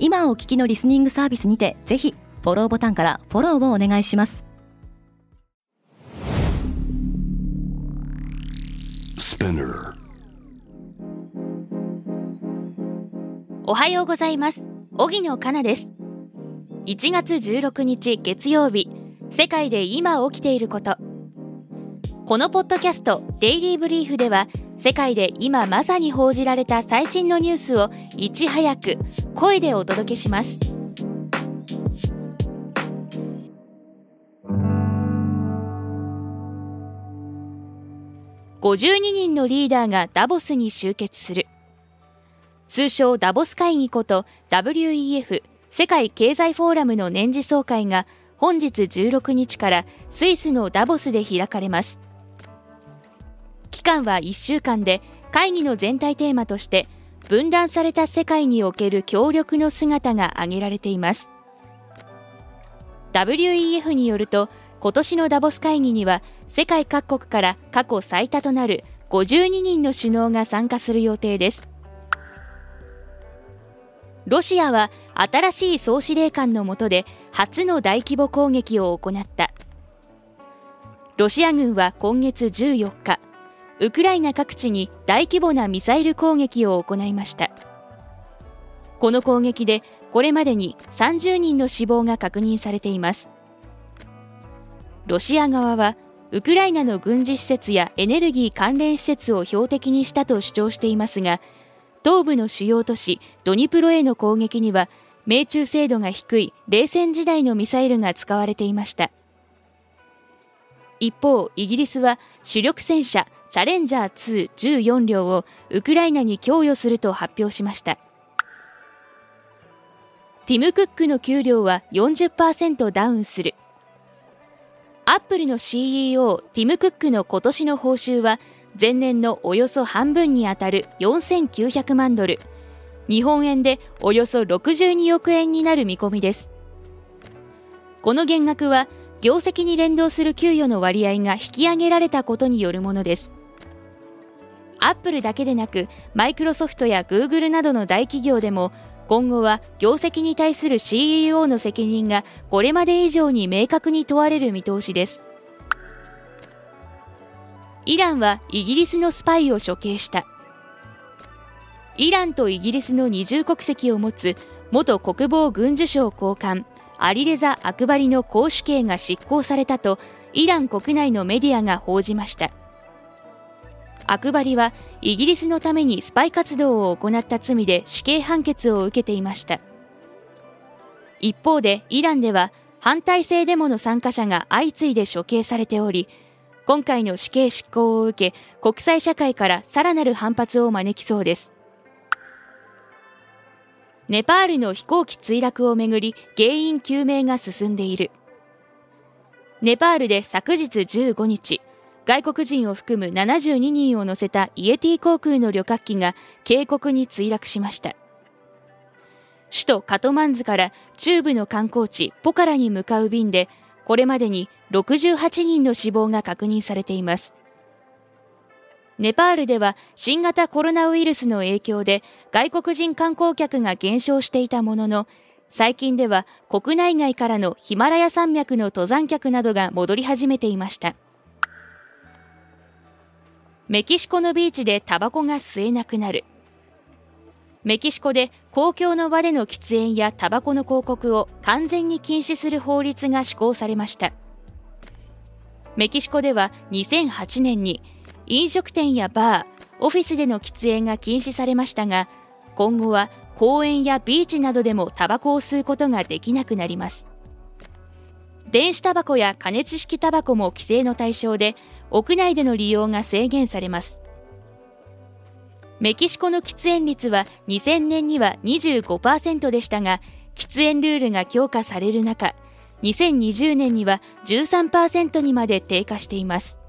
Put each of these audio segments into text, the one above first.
今お聞きのリスニングサービスにてぜひフォローボタンからフォローをお願いします。おはようございます。荻野かなです。1月16日月曜日世界で今起きていること。このポッドキャストデイリーブリーフでは世界で今まさに報じられた最新のニュースをいち早く声でお届けします。52人のリーダーがダボスに集結する。通称ダボス会議こと WEF 世界経済フォーラムの年次総会が本日16日からスイスのダボスで開かれます。期間は1週間で会議の全体テーマとして分断された世界における協力の姿が挙げられています。WEF によると今年のダボス会議には世界各国から過去最多となる52人の首脳が参加する予定です。ロシアは新しい総司令官の下で初の大規模攻撃を行った。ロシア軍は今月14日ウクライナ各地に大規模なミサイル攻撃を行いました。この攻撃でこれまでに30人の死亡が確認されています。ロシア側はウクライナの軍事施設やエネルギー関連施設を標的にしたと主張していますが東部の主要都市ドニプロへの攻撃には命中精度が低い冷戦時代のミサイルが使われていました。一方イギリスは主力戦車チャレンジャー2 14両をウクライナに供与すると発表しました。ティム・クックの給料は40%ダウンする。アップルの CEO ティム・クックの今年の報酬は前年のおよそ半分にあたる4900万ドル。日本円でおよそ62億円になる見込みです。この減額は業績に連動する給与の割合が引き上げられたことによるものです。アップルだけでなくマイクロソフトやグーグルなどの大企業でも今後は業績に対する CEO の責任がこれまで以上に明確に問われる見通しです。イランはイギリスのスパイを処刑した。イランとイギリスの二重国籍を持つ元国防軍需省高官アリレザ・アクバリの公主刑が執行されたとイラン国内のメディアが報じました。アクバリはイギリスのためにスパイ活動を行った罪で死刑判決を受けていました。一方でイランでは反体制デモの参加者が相次いで処刑されており今回の死刑執行を受け国際社会からさらなる反発を招きそうです。ネパールの飛行機墜落をめぐり原因究明が進んでいる。ネパールで昨日15日外国人を含む72人を乗せたイエティ航空の旅客機が渓谷に墜落しました。首都カトマンズから中部の観光地ポカラに向かう便で、これまでに68人の死亡が確認されています。ネパールでは新型コロナウイルスの影響で外国人観光客が減少していたものの、最近では国内外からのヒマラヤ山脈の登山客などが戻り始めていました。メキシコのビーチでタバコが吸えなくなる。メキシコで公共の場での喫煙やタバコの広告を完全に禁止する法律が施行されました。メキシコでは2008年に飲食店やバー、オフィスでの喫煙が禁止されましたが、今後は公園やビーチなどでもタバコを吸うことができなくなります。電子タバコや加熱式タバコも規制の対象で、屋内での利用が制限されます。メキシコの喫煙率は2000年には25%でしたが、喫煙ルールが強化される中2020年には13%にまで低下しています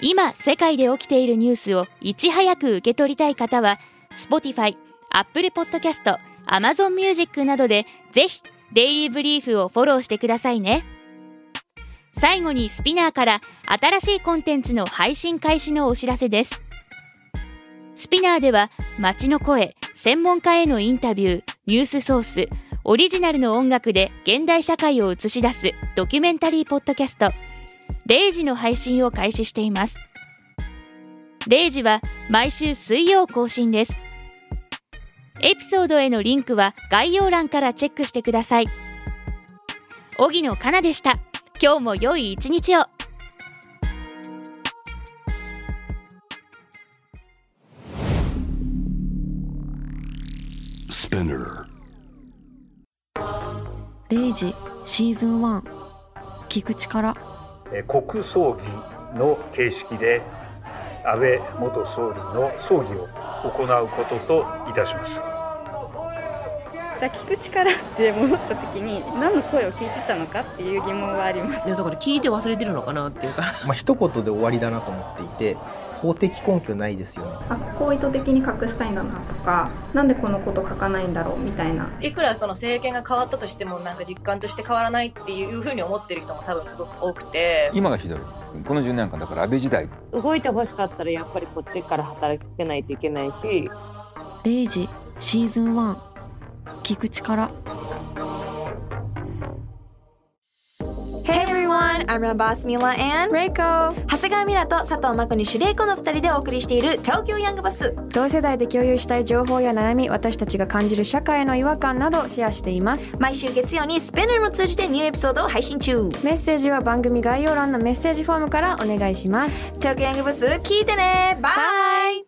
今世界で起きているニュースをいち早く受け取りたい方は Spotify、Apple Podcast、Amazon Music などでぜひデイリーブリーフをフォローしてくださいね。最後にスピナーから新しいコンテンツの配信開始のお知らせです。スピナーでは街の声、専門家へのインタビュー、ニュースソース、オリジナルの音楽で現代社会を映し出すドキュメンタリーポッドキャスト0時の配信を開始しています。0時は毎週水曜更新です。エピソードへのリンクは概要欄からチェックしてください。荻野かなでした。今日も良い一日を。0時シーズン1聞く力。国葬儀の形式で安倍元総理の葬儀を行うことといたします。じゃあ聞く力って戻った時に何の声を聞いてたのかっていう疑問はあります。いやだから聞いて忘れてるのかなっていうか。まあ一言で終わりだなと思っていて法的根拠ないですよね。あここを意図的に隠したいんだなとかなんでこのこと書かないんだろうみたいな。いくらその政権が変わったとしてもなんか実感として変わらないっていうふうに思ってる人も多分すごく多くて。今がひどい。この10年間だから安倍時代。動いてほしかったらやっぱりこっちから働けないといけないし。0時シーズン1聞く力。Hey everyone, I'm your boss Mila and Reiko. 長谷川ミラと佐藤真子にシュレイコの2人でお送りしている東京ヤングバス同世代で共有したい情報や悩み私たちが感じる社会の違和感などシェアしています。毎週月曜にスペナーも通じてニューエピソードを配信中。メッセージは番組概要欄のメッセージフォームからお願いします。東京ヤングバス聞いてね。バイ